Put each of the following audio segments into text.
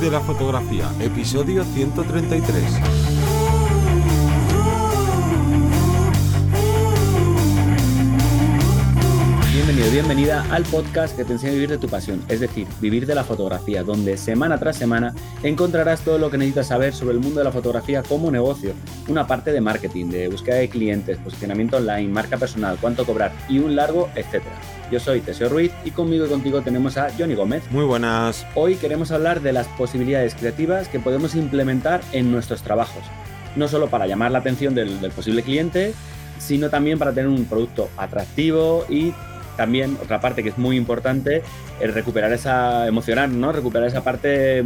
de la Fotografía, episodio 133. Bienvenida al podcast que te enseña a vivir de tu pasión, es decir, vivir de la fotografía, donde semana tras semana encontrarás todo lo que necesitas saber sobre el mundo de la fotografía como negocio, una parte de marketing, de búsqueda de clientes, posicionamiento online, marca personal, cuánto cobrar y un largo, etcétera. Yo soy Teseo Ruiz y conmigo y contigo tenemos a Johnny Gómez. Muy buenas. Hoy queremos hablar de las posibilidades creativas que podemos implementar en nuestros trabajos, no solo para llamar la atención del, del posible cliente, sino también para tener un producto atractivo y también otra parte que es muy importante es recuperar esa, emocionar, ¿no? Recuperar esa parte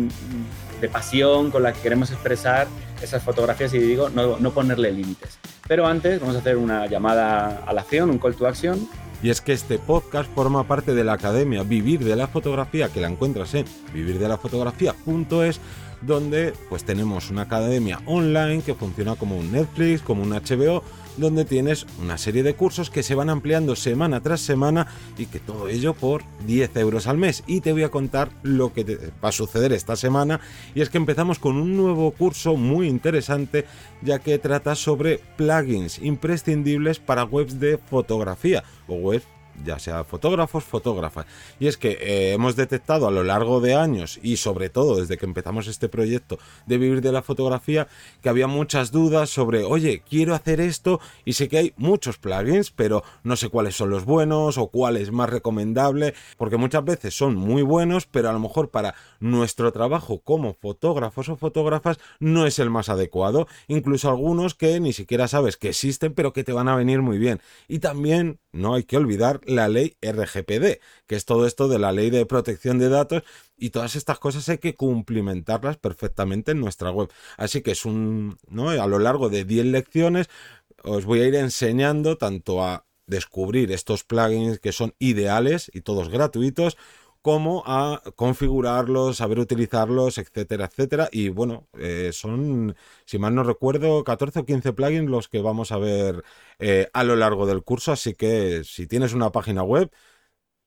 de pasión con la que queremos expresar esas fotografías y digo, no, no ponerle límites. Pero antes vamos a hacer una llamada a la acción, un call to action. Y es que este podcast forma parte de la academia Vivir de la Fotografía, que la encuentras en vivirdelafotografía.es, donde pues tenemos una academia online que funciona como un Netflix, como un HBO, donde tienes una serie de cursos que se van ampliando semana tras semana y que todo ello por 10 euros al mes. Y te voy a contar lo que va a suceder esta semana y es que empezamos con un nuevo curso muy interesante ya que trata sobre plugins imprescindibles para webs de fotografía o webs ya sea fotógrafos, fotógrafas. Y es que eh, hemos detectado a lo largo de años y sobre todo desde que empezamos este proyecto de vivir de la fotografía que había muchas dudas sobre, oye, quiero hacer esto y sé que hay muchos plugins, pero no sé cuáles son los buenos o cuál es más recomendable, porque muchas veces son muy buenos, pero a lo mejor para nuestro trabajo como fotógrafos o fotógrafas no es el más adecuado, incluso algunos que ni siquiera sabes que existen, pero que te van a venir muy bien. Y también no hay que olvidar la ley RGPD, que es todo esto de la ley de protección de datos y todas estas cosas hay que cumplimentarlas perfectamente en nuestra web. Así que es un, ¿no? A lo largo de 10 lecciones os voy a ir enseñando tanto a descubrir estos plugins que son ideales y todos gratuitos, como a configurarlos, saber utilizarlos, etcétera, etcétera. Y bueno, eh, son, si mal no recuerdo, 14 o 15 plugins los que vamos a ver eh, a lo largo del curso. Así que si tienes una página web,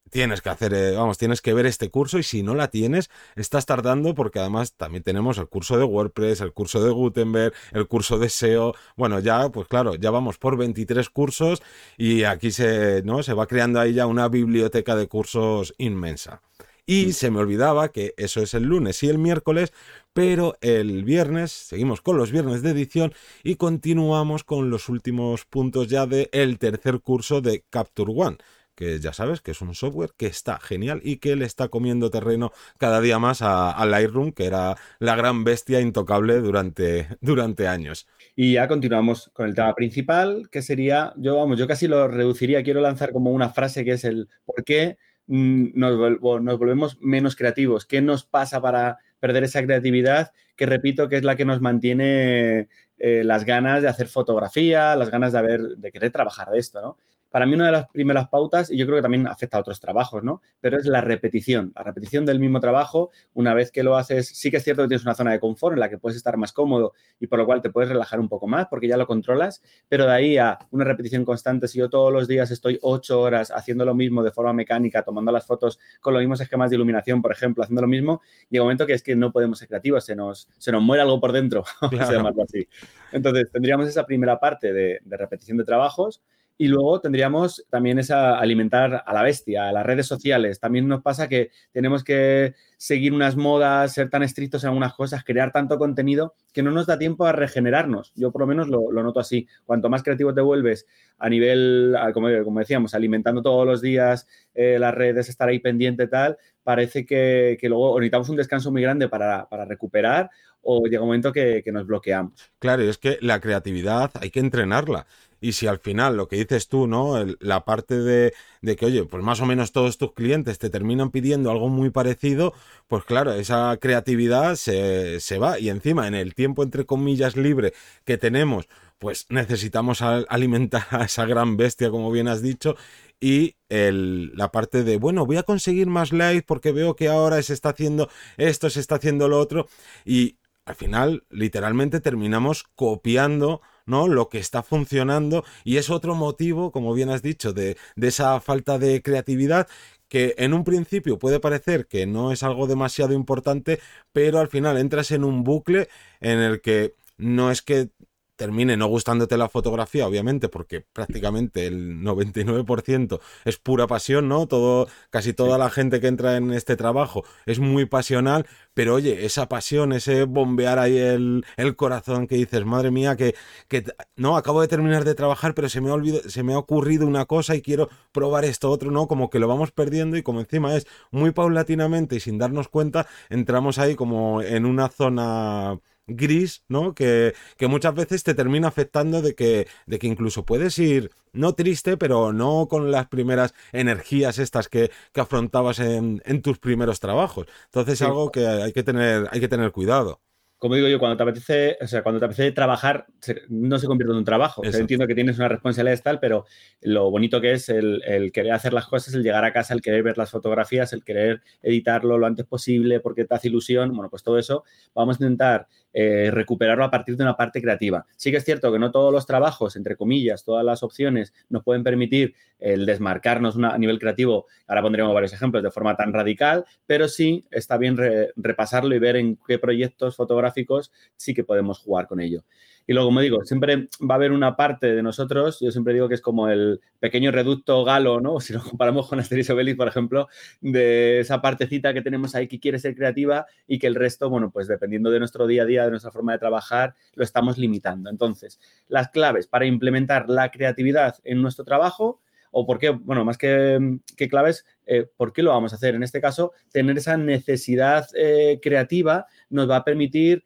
tienes que hacer, eh, vamos, tienes que ver este curso y si no la tienes, estás tardando porque además también tenemos el curso de WordPress, el curso de Gutenberg, el curso de SEO. Bueno, ya, pues claro, ya vamos por 23 cursos y aquí se, ¿no? Se va creando ahí ya una biblioteca de cursos inmensa. Y se me olvidaba que eso es el lunes y el miércoles, pero el viernes seguimos con los viernes de edición y continuamos con los últimos puntos ya del el tercer curso de Capture One que ya sabes que es un software que está genial y que le está comiendo terreno cada día más a, Lightroom, que era la gran bestia intocable durante, durante años. Y ya continuamos con el tema principal, que sería, yo vamos, yo casi lo reduciría, quiero lanzar como una frase que es el por qué mm, nos, volvemos menos creativos, qué nos pasa para perder esa creatividad, que repito que es la que nos mantiene eh, las ganas de hacer fotografía, las ganas de, haber, de querer trabajar de esto, ¿no? Para mí una de las primeras pautas, y yo creo que también afecta a otros trabajos, ¿no? Pero es la repetición, la repetición del mismo trabajo. Una vez que lo haces, sí que es cierto que tienes una zona de confort en la que puedes estar más cómodo y por lo cual te puedes relajar un poco más porque ya lo controlas, pero de ahí a una repetición constante, si yo todos los días estoy ocho horas haciendo lo mismo de forma mecánica, tomando las fotos con los mismos esquemas de iluminación, por ejemplo, haciendo lo mismo, llega un momento que es que no podemos ser creativos, se nos, se nos muere algo por dentro, claro. así. Entonces, tendríamos esa primera parte de, de repetición de trabajos y luego tendríamos también esa alimentar a la bestia, a las redes sociales. También nos pasa que tenemos que seguir unas modas, ser tan estrictos en algunas cosas, crear tanto contenido que no nos da tiempo a regenerarnos. Yo por lo menos lo, noto así. Cuanto más creativo te vuelves a nivel, como, como decíamos, alimentando todos los días eh, las redes, estar ahí pendiente tal, parece que, que luego necesitamos un descanso muy grande para, para recuperar o llega un momento que, que nos bloqueamos. Claro, es que la creatividad hay que entrenarla. Y si al final lo que dices tú, ¿no? la parte de, de, que, oye, pues más o menos todos tus clientes te terminan pidiendo algo muy parecido, pues claro, esa creatividad se, se va. Y encima, en el tiempo, entre comillas, libre que tenemos, pues necesitamos alimentar a esa gran bestia, como bien has dicho, y el, la parte de, bueno, voy a conseguir más likes porque veo que ahora se está haciendo esto, se está haciendo lo otro, y al final, literalmente, terminamos copiando ¿no? Lo que está funcionando y es otro motivo, como bien has dicho, de, de esa falta de creatividad que en un principio puede parecer que no es algo demasiado importante, pero al final entras en un bucle en el que no es que termine no gustándote la fotografía, obviamente, porque prácticamente el 99% es pura pasión, ¿no? Todo, casi toda la gente que entra en este trabajo es muy pasional, pero oye, esa pasión, ese bombear ahí el, el corazón que dices, madre mía, que, que, no, acabo de terminar de trabajar, pero se me, ha olvidado, se me ha ocurrido una cosa y quiero probar esto otro, ¿no? Como que lo vamos perdiendo y como encima es muy paulatinamente y sin darnos cuenta, entramos ahí como en una zona gris, ¿no? Que, que, muchas veces te termina afectando de que, de que incluso puedes ir, no triste, pero no con las primeras energías estas que, que afrontabas en, en, tus primeros trabajos. Entonces es algo que hay que tener, hay que tener cuidado como digo yo, cuando te apetece, o sea, cuando te apetece trabajar, no se convierte en un trabajo. O sea, entiendo que tienes una responsabilidad tal, pero lo bonito que es el, el, querer hacer las cosas, el llegar a casa, el querer ver las fotografías, el querer editarlo lo antes posible porque te hace ilusión, bueno, pues todo eso vamos a intentar eh, recuperarlo a partir de una parte creativa. Sí que es cierto que no todos los trabajos, entre comillas, todas las opciones nos pueden permitir el desmarcarnos a nivel creativo, ahora pondremos varios ejemplos de forma tan radical, pero sí está bien repasarlo y ver en qué proyectos fotográficos sí que podemos jugar con ello. Y luego, como digo, siempre va a haber una parte de nosotros, yo siempre digo que es como el pequeño reducto galo, ¿no? Si lo comparamos con Asterix Obelix, por ejemplo, de esa partecita que tenemos ahí que quiere ser creativa y que el resto, bueno, pues dependiendo de nuestro día a día, de nuestra forma de trabajar, lo estamos limitando. Entonces, las claves para implementar la creatividad en nuestro trabajo o por qué, bueno, más que, claves, eh, ¿por qué lo vamos a hacer? En este caso, tener esa necesidad eh, creativa nos va a permitir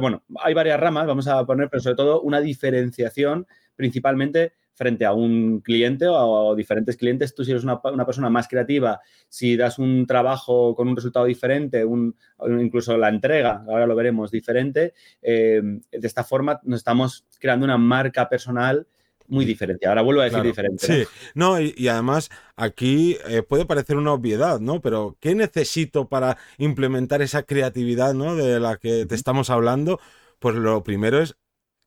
bueno, hay varias ramas, vamos a poner, pero sobre todo una diferenciación principalmente frente a un cliente o a diferentes clientes. Tú si eres una, persona más creativa, si das un trabajo con un resultado diferente, incluso la entrega, ahora lo veremos, diferente, eh, de esta forma nos estamos creando una marca personal muy diferente. Ahora vuelvo a decir diferente. Sí, no, y, además aquí eh, puede parecer una obviedad, ¿no? Pero ¿qué necesito para implementar esa creatividad, ¿no? De la que te estamos hablando. Pues lo primero es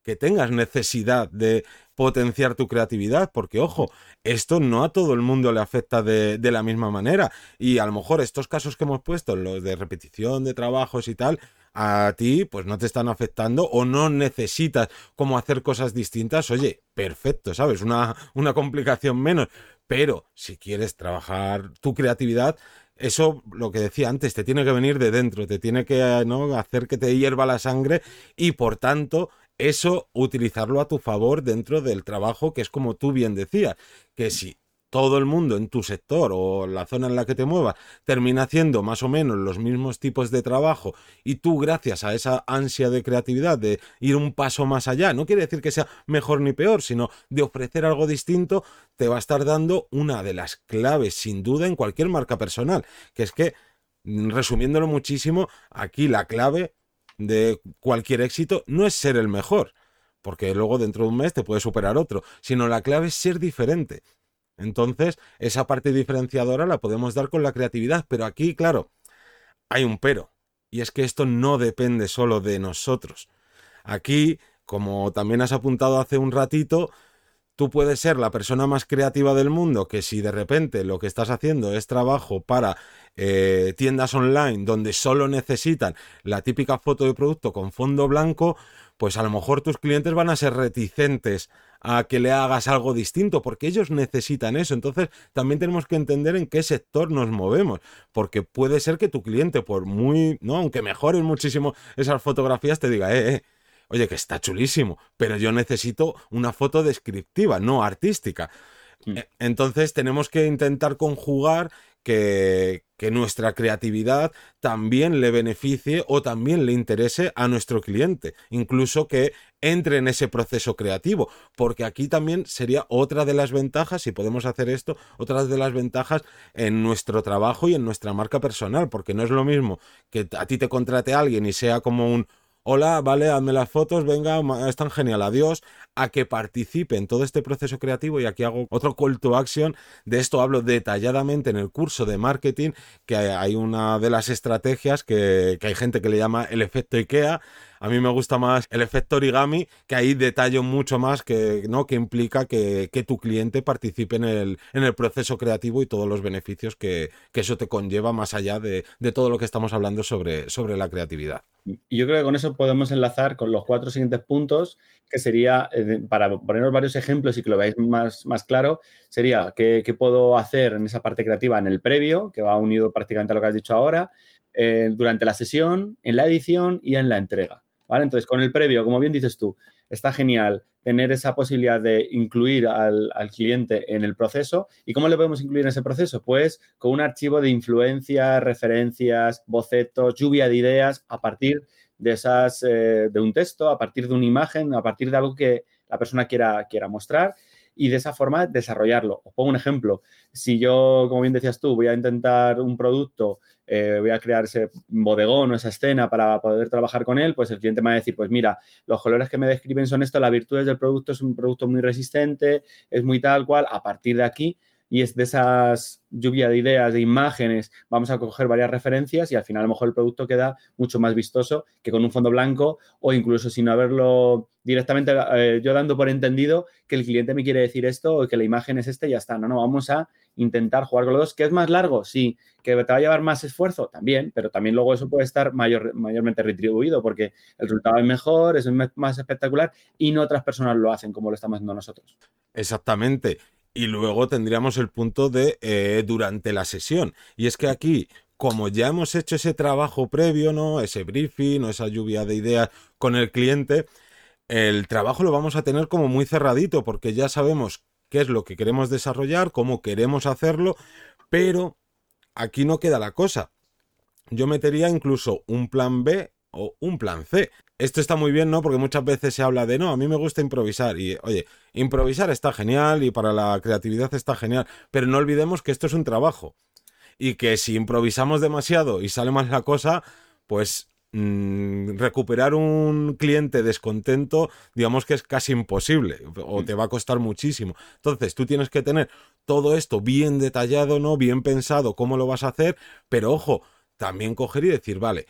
que tengas necesidad de potenciar tu creatividad, porque ojo, esto no a todo el mundo le afecta de, de, la misma manera. Y a lo mejor estos casos que hemos puesto, los de repetición de trabajos y tal, a ti pues no te están afectando o no necesitas como hacer cosas distintas, oye, perfecto, ¿sabes? Una, una complicación menos. Pero si quieres trabajar tu creatividad, eso, lo que decía antes, te tiene que venir de dentro, te tiene que ¿no? hacer que te hierva la sangre y por tanto eso utilizarlo a tu favor dentro del trabajo, que es como tú bien decías, que si todo el mundo en tu sector o la zona en la que te muevas termina haciendo más o menos los mismos tipos de trabajo y tú gracias a esa ansia de creatividad de ir un paso más allá, no quiere decir que sea mejor ni peor, sino de ofrecer algo distinto, te va a estar dando una de las claves sin duda en cualquier marca personal, que es que resumiéndolo muchísimo, aquí la clave de cualquier éxito no es ser el mejor, porque luego dentro de un mes te puede superar otro, sino la clave es ser diferente. Entonces, esa parte diferenciadora la podemos dar con la creatividad, pero aquí, claro, hay un pero, y es que esto no depende solo de nosotros. Aquí, como también has apuntado hace un ratito, tú puedes ser la persona más creativa del mundo, que si de repente lo que estás haciendo es trabajo para eh, tiendas online donde solo necesitan la típica foto de producto con fondo blanco, pues a lo mejor tus clientes van a ser reticentes a que le hagas algo distinto, porque ellos necesitan eso. Entonces, también tenemos que entender en qué sector nos movemos, porque puede ser que tu cliente, por muy, ¿no? Aunque mejoren muchísimo esas fotografías, te diga, eh, eh, oye, que está chulísimo, pero yo necesito una foto descriptiva, no artística. Mm. E, entonces tenemos que intentar conjugar que, nuestra creatividad también le beneficie o también le interese a nuestro cliente, incluso que entre en ese proceso creativo, porque aquí también sería otra de las ventajas, si podemos hacer esto, otra de las ventajas en nuestro trabajo y en nuestra marca personal, porque no es lo mismo que a ti te contrate alguien y sea como un hola, vale, hazme las fotos, venga, es tan genial, adiós, a que participe en todo este proceso creativo y aquí hago otro call to action. De esto hablo detalladamente en el curso de marketing, que hay una de las estrategias que, que hay gente que le llama el efecto IKEA, a mí me gusta más el efecto origami, que ahí detallo mucho más que, ¿no? que implica que, tu cliente participe en el, en el proceso creativo y todos los beneficios que, eso te conlleva más allá de, todo lo que estamos hablando sobre, sobre la creatividad. Y yo creo que con eso podemos enlazar con los cuatro siguientes puntos, que sería, eh, para poneros varios ejemplos y que lo veáis más, más claro, sería qué, puedo hacer en esa parte creativa en el previo, que va unido prácticamente a lo que has dicho ahora, eh, durante la sesión, en la edición y en la entrega. Entonces, con el previo, como bien dices tú, está genial tener esa posibilidad de incluir al, cliente en el proceso. ¿Y cómo le podemos incluir en ese proceso? Pues con un archivo de influencias, referencias, bocetos, lluvia de ideas a partir de esas, eh, de un texto, a partir de una imagen, a partir de algo que la persona quiera, quiera mostrar y de esa forma desarrollarlo. Os pongo un ejemplo. Si yo, como bien decías tú, voy a intentar un producto eh, voy a crear ese bodegón o esa escena para poder trabajar con él, pues el cliente me va a decir, pues mira, los colores que me describen son esto, las virtudes del producto es un producto muy resistente, es muy tal cual, a partir de aquí y es de esas lluvia de ideas, de imágenes, vamos a coger varias referencias y al final a lo mejor el producto queda mucho más vistoso que con un fondo blanco o incluso sin haberlo directamente eh, yo dando por entendido que el cliente me quiere decir esto o que la imagen es esta y ya está. No, no, vamos a intentar jugar con los dos. ¿Que es más largo? Sí. ¿Que te va a llevar más esfuerzo? También, pero también luego eso puede estar mayor, mayormente retribuido porque el resultado es mejor, es más espectacular y no otras personas lo hacen como lo estamos haciendo nosotros. Exactamente. Y luego tendríamos el punto de eh, durante la sesión. Y es que aquí, como ya hemos hecho ese trabajo previo, ¿no? Ese briefing o esa lluvia de ideas con el cliente, el trabajo lo vamos a tener como muy cerradito, porque ya sabemos qué es lo que queremos desarrollar, cómo queremos hacerlo, pero aquí no queda la cosa. Yo metería incluso un plan B o un plan C. Esto está muy bien, ¿no? Porque muchas veces se habla de, no, a mí me gusta improvisar. Y, oye, improvisar está genial y para la creatividad está genial, pero no olvidemos que esto es un trabajo. Y que si improvisamos demasiado y sale mal la cosa, pues mm, recuperar un cliente descontento, digamos que es casi imposible o te va a costar muchísimo. Entonces, tú tienes que tener todo esto bien detallado, ¿no? Bien pensado cómo lo vas a hacer, pero ojo, también coger y decir, vale,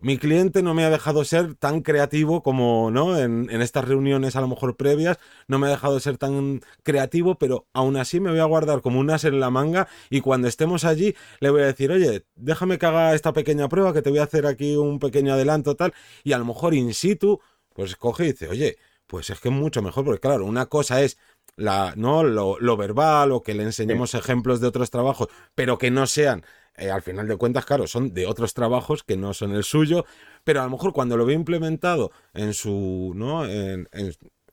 mi cliente no me ha dejado ser tan creativo como, ¿no? En, estas reuniones a lo mejor previas, no me ha dejado ser tan creativo, pero aún así me voy a guardar como un as en la manga y cuando estemos allí le voy a decir, oye, déjame que haga esta pequeña prueba, que te voy a hacer aquí un pequeño adelanto tal, y a lo mejor in situ, pues coge y dice, oye, pues es que es mucho mejor, porque claro, una cosa es la, ¿no? Lo, lo verbal o que le enseñemos ejemplos de otros trabajos, pero que no sean eh, al final de cuentas, claro, son de otros trabajos que no son el suyo, pero a lo mejor cuando lo ve implementado en su, ¿no? En,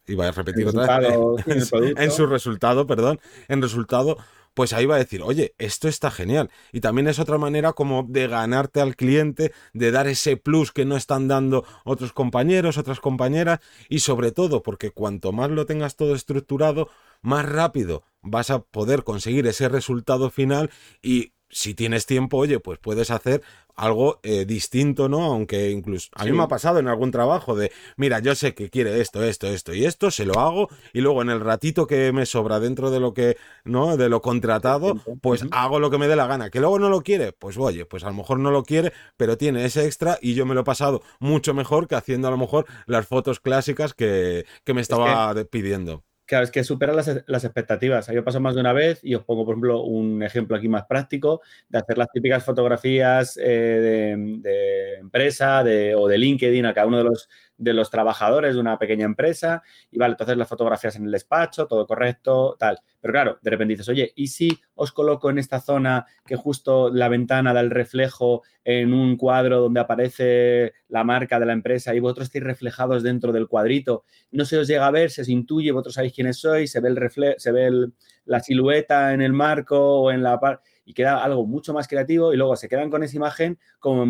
iba a repetir otra vez, en, su resultado, perdón, en resultado, pues ahí va a decir, oye, esto está genial. Y también es otra manera como de ganarte al cliente, de dar ese plus que no están dando otros compañeros, otras compañeras, y sobre todo porque cuanto más lo tengas todo estructurado, más rápido vas a poder conseguir ese resultado final y si tienes tiempo, oye, pues puedes hacer algo eh, distinto, ¿no? Aunque incluso a mí me ha pasado en algún trabajo de, mira, yo sé que quiere esto, esto, esto y esto, se lo hago y luego en el ratito que me sobra dentro de lo que, ¿no? De lo contratado, pues hago lo que me dé la gana. Que luego no lo quiere, pues oye, pues a lo mejor no lo quiere, pero tiene ese extra y yo me lo he pasado mucho mejor que haciendo a lo mejor las fotos clásicas que, que me estaba pidiendo. Claro, es que supera las, expectativas. A mí me pasado más de una vez y os pongo, por ejemplo, un ejemplo aquí más práctico de hacer las típicas fotografías eh, de, empresa o de LinkedIn a cada uno de los de los trabajadores de una pequeña empresa y vale, entonces las fotografías en el despacho, todo correcto, tal. Pero claro, de repente dices, oye, ¿y si os coloco en esta zona que justo la ventana da el reflejo en un cuadro donde aparece la marca de la empresa y vosotros estáis reflejados dentro del cuadrito? No se os llega a ver, se os intuye, vosotros sabéis quiénes sois, se ve, el refle se ve la silueta en el marco o en la parte y queda algo mucho más creativo y luego se quedan con esa imagen como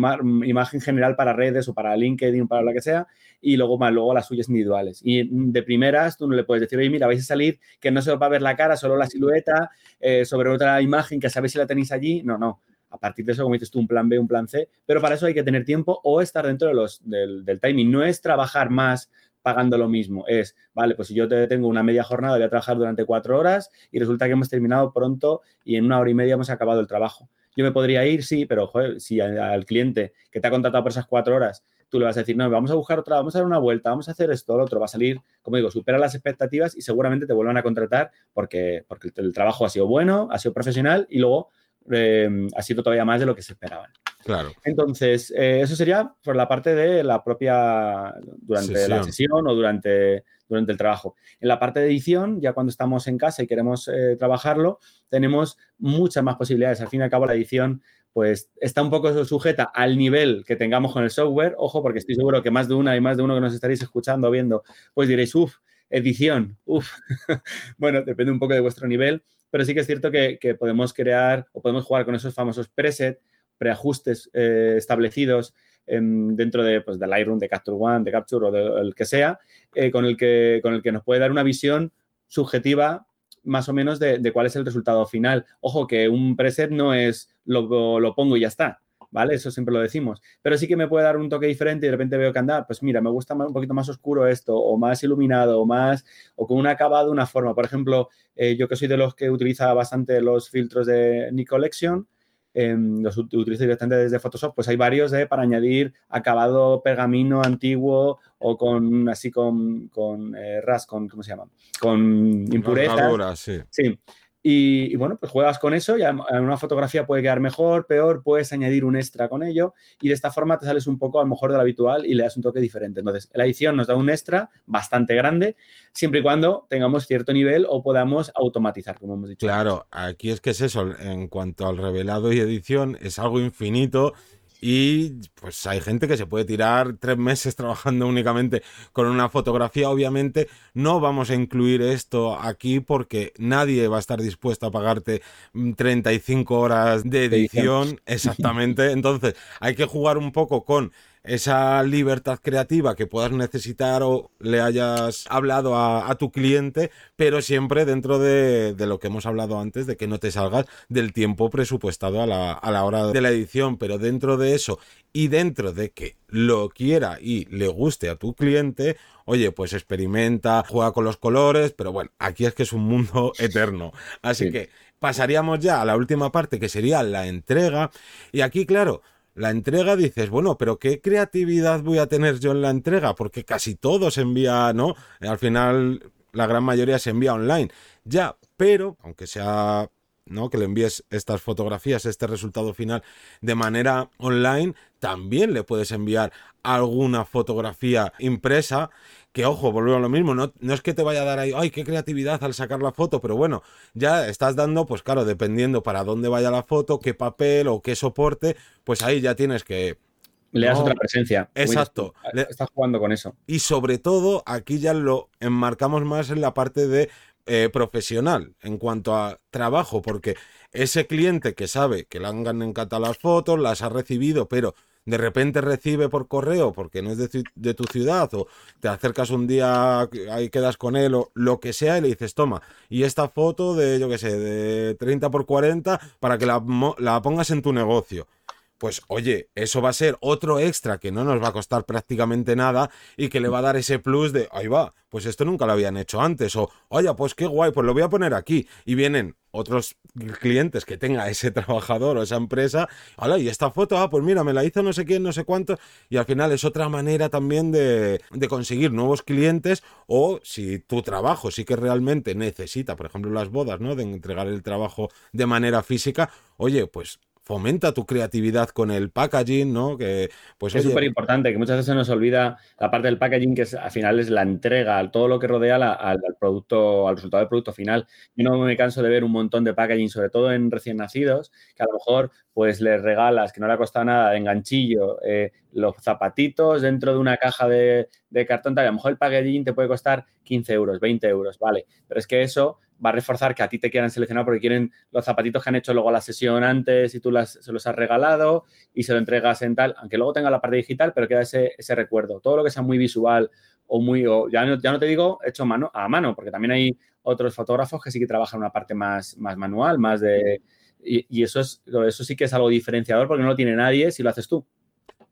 imagen general para redes o para LinkedIn, para lo que sea, y luego más luego las suyas individuales. Y de primeras tú no le puedes decir, oye, mira, vais a salir que no se va a ver la cara, solo la silueta, eh, sobre otra imagen que sabéis si la tenéis allí. No, no. a partir de eso, como dices tú, un plan B, un plan C, pero para eso hay que tener tiempo o estar dentro de los, del, del timing. No es trabajar más pagando lo mismo. Es, vale, pues si yo te tengo una media jornada, voy a trabajar durante cuatro horas y resulta que hemos terminado pronto y en una hora y media hemos acabado el trabajo. Yo me podría ir, sí, pero si al cliente que te ha contratado por esas cuatro horas, tú le vas a decir, no, vamos a buscar otra, vamos a dar una vuelta, vamos a hacer esto, lo otro, va a salir, como digo, supera las expectativas y seguramente te vuelvan a contratar porque, porque el trabajo ha sido bueno, ha sido profesional y luego eh, ha sido todavía más de lo que se esperaban. Claro. Entonces, eh, eso sería por la parte de la propia, durante la sesión o durante, durante el trabajo. En la parte de edición, ya cuando estamos en casa y queremos eh, trabajarlo, tenemos muchas más posibilidades. Al fin y al cabo, la edición pues está un poco sujeta al nivel que tengamos con el software. Ojo, porque estoy seguro que más de una y más de uno que nos estaréis escuchando o viendo, pues diréis, uff, edición, uff. bueno, depende un poco de vuestro nivel, pero sí que es cierto que, podemos crear o podemos jugar con esos famosos presets, preajustes eh, establecidos dentro de, pues, de Lightroom, de Capture One, de Capture o del que sea, eh, con, el que, con el que nos puede dar una visión subjetiva más o menos de, cuál es el resultado final. Ojo, que un preset no es lo, lo, pongo y ya está, ¿vale? Eso siempre lo decimos. Pero sí que me puede dar un toque diferente y de repente veo que anda, pues mira, me gusta un poquito más oscuro esto, o más iluminado, o más, o con un acabado, una forma. Por ejemplo, eh, yo que soy de los que utiliza bastante los filtros de Nicolection, los utilizo directamente desde Photoshop, pues hay varios ¿eh? para añadir acabado pergamino antiguo o con así con, con eh, ras, con, ¿cómo se llama? Con impurezas. Sí. sí. Y, bueno, pues juegas con eso, en una fotografía puede quedar mejor, peor, puedes añadir un extra con ello y de esta forma te sales un poco a lo mejor de lo habitual y le das un toque diferente. Entonces, la edición nos da un extra bastante grande, siempre y cuando tengamos cierto nivel o podamos automatizar, como hemos dicho. Claro, aquí es que es eso, en cuanto al revelado y edición, es algo infinito y pues hay gente que se puede tirar tres meses trabajando únicamente con una fotografía. Obviamente no vamos a incluir esto aquí porque nadie va a estar dispuesto a pagarte 35 mm, horas de edición. Exactamente. Entonces hay que jugar un poco con esa libertad creativa que puedas necesitar o le hayas hablado a, tu cliente, pero siempre dentro de, lo que hemos hablado antes, de que no te salgas del tiempo presupuestado a la, a la hora de la edición, pero dentro de eso y dentro de que lo quiera y le guste a tu cliente, oye, pues experimenta, juega con los colores, pero bueno, aquí es que es un mundo eterno. Así que pasaríamos ya a la última parte que sería la entrega. Y aquí, claro, la entrega dices, bueno, pero ¿qué creatividad voy a tener yo en la entrega? Porque casi todo se envía, ¿no? Al final, la gran mayoría se envía online. Ya, pero, aunque sea ¿no? Que le envíes estas fotografías, este resultado final de manera online, también le puedes enviar alguna fotografía impresa que ojo, volvemos a lo mismo, no, no es que te vaya a dar ahí, ay, qué creatividad al sacar la foto, pero bueno, ya estás dando, pues claro, dependiendo para dónde vaya la foto, qué papel o qué soporte, pues ahí ya tienes que le das otra presencia. Exacto. Estás jugando con eso. Y sobre todo, aquí ya lo enmarcamos más en la parte de eh, profesional, en cuanto a trabajo, porque ese cliente que sabe que le han encantado las fotos, las ha recibido, pero de repente recibe por correo porque no es de, tu ciudad o te acercas un día, ahí quedas con él o lo que sea y le dices, toma, y esta foto de, yo qué sé, de 30 por 40 para que la, la pongas en tu negocio pues oye, eso va a ser otro extra que no nos va a costar prácticamente nada y que le va a dar ese plus de, ahí va, pues esto nunca lo habían hecho antes, o oye, pues qué guay, pues lo voy a poner aquí. Y vienen otros clientes que tenga ese trabajador o esa empresa, hola, y esta foto, ah, pues mira, me la hizo no sé quién, no sé cuánto, y al final es otra manera también de, de conseguir nuevos clientes, o si tu trabajo sí que realmente necesita, por ejemplo, las bodas, ¿no? De entregar el trabajo de manera física, oye, pues fomenta tu creatividad con el packaging, ¿no? Que pues es súper importante, que muchas veces nos olvida la parte del packaging, que es, al final es la entrega, todo lo que rodea al, producto, al resultado del producto final. Yo no me canso de ver un montón de packaging, sobre todo en recién nacidos, que a lo mejor pues les regalas, que no le ha costado nada, de enganchillo, eh, los zapatitos dentro de una caja de, de cartón, a lo mejor el packaging te puede costar 15 euros, 20 euros, vale, pero es que eso va a reforzar que a ti te quieran seleccionar porque quieren los zapatitos que han hecho luego la sesión antes y tú se los has regalado y se lo entregas en tal, aunque luego tenga la parte digital, pero queda ese, ese recuerdo. Todo lo que sea muy visual o muy, o ya, no, ya no te digo hecho mano, a mano, porque también hay otros fotógrafos que sí que trabajan una parte más, más manual, más de... y, eso, es, eso sí que es algo diferenciador porque no lo tiene nadie si lo haces tú.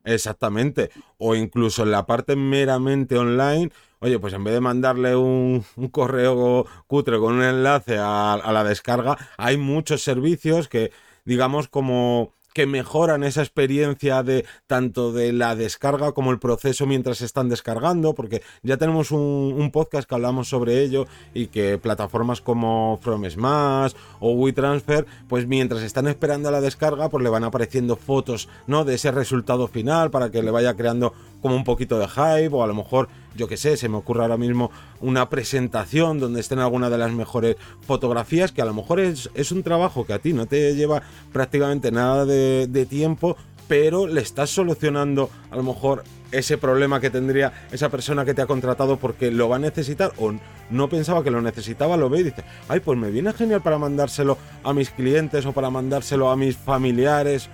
Exactamente. O incluso en la parte meramente online, oye, pues en vez de mandarle un, correo cutre con un enlace a, la descarga, hay muchos servicios que, digamos, como que mejoran esa experiencia de tanto de la descarga como el proceso mientras se están descargando, porque ya tenemos un, podcast que hablamos sobre ello y que plataformas como From Smash o WeTransfer, pues mientras están esperando a la descarga, pues le van apareciendo fotos, ¿no? De ese resultado final para que le vaya creando como un poquito de hype o a lo mejor yo que sé, se me ocurre ahora mismo una presentación donde estén alguna de las mejores fotografías, que a lo mejor es, un trabajo que a ti no te lleva prácticamente nada de, de tiempo, pero le estás solucionando a lo mejor ese problema que tendría esa persona que te ha contratado porque lo va a necesitar o no pensaba que lo necesitaba, lo ve y dice, ay, pues me viene genial para mandárselo a mis clientes o para mandárselo a mis familiares.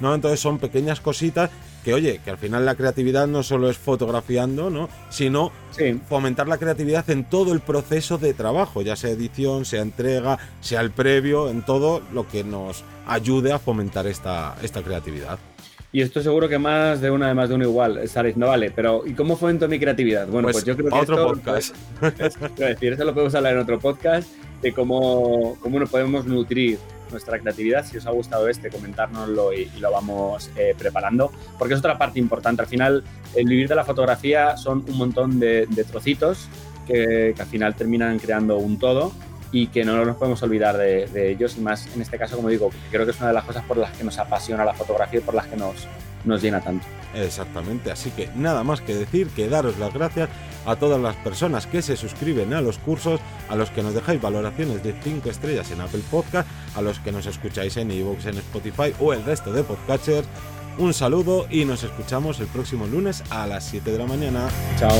¿no? Entonces son pequeñas cositas que oye, que al final la creatividad no solo es fotografiando, ¿no? Sino fomentar la creatividad en todo el proceso de trabajo, ya sea edición, sea entrega, sea el previo, en todo lo que nos ayude a fomentar esta, esta creatividad. Y esto seguro que más de una, más de uno igual, Estaréis, no vale, pero ¿y cómo fomento mi creatividad? Bueno, pues, pues yo creo que otro podcast. Es, decir, eso lo podemos hablar en otro podcast de cómo, cómo nos podemos nutrir nuestra creatividad. Si os ha gustado este, comentárnoslo y, lo vamos eh, preparando, porque es otra parte importante. Al final, el vivir de la fotografía son un montón de, trocitos que, al final terminan creando un todo y que no nos podemos olvidar de, ellos y más en este caso, como digo, creo que es una de las cosas por las que nos apasiona la fotografía y por las que nos, nos llena tanto. Exactamente, así que nada más que decir que daros las gracias a todas las personas que se suscriben a los cursos, a los que nos dejáis valoraciones de 5 estrellas en Apple Podcast, a los que nos escucháis en iVoox, en Spotify o el resto de podcasters. Un saludo y nos escuchamos el próximo lunes a las 7 de la mañana. Chao.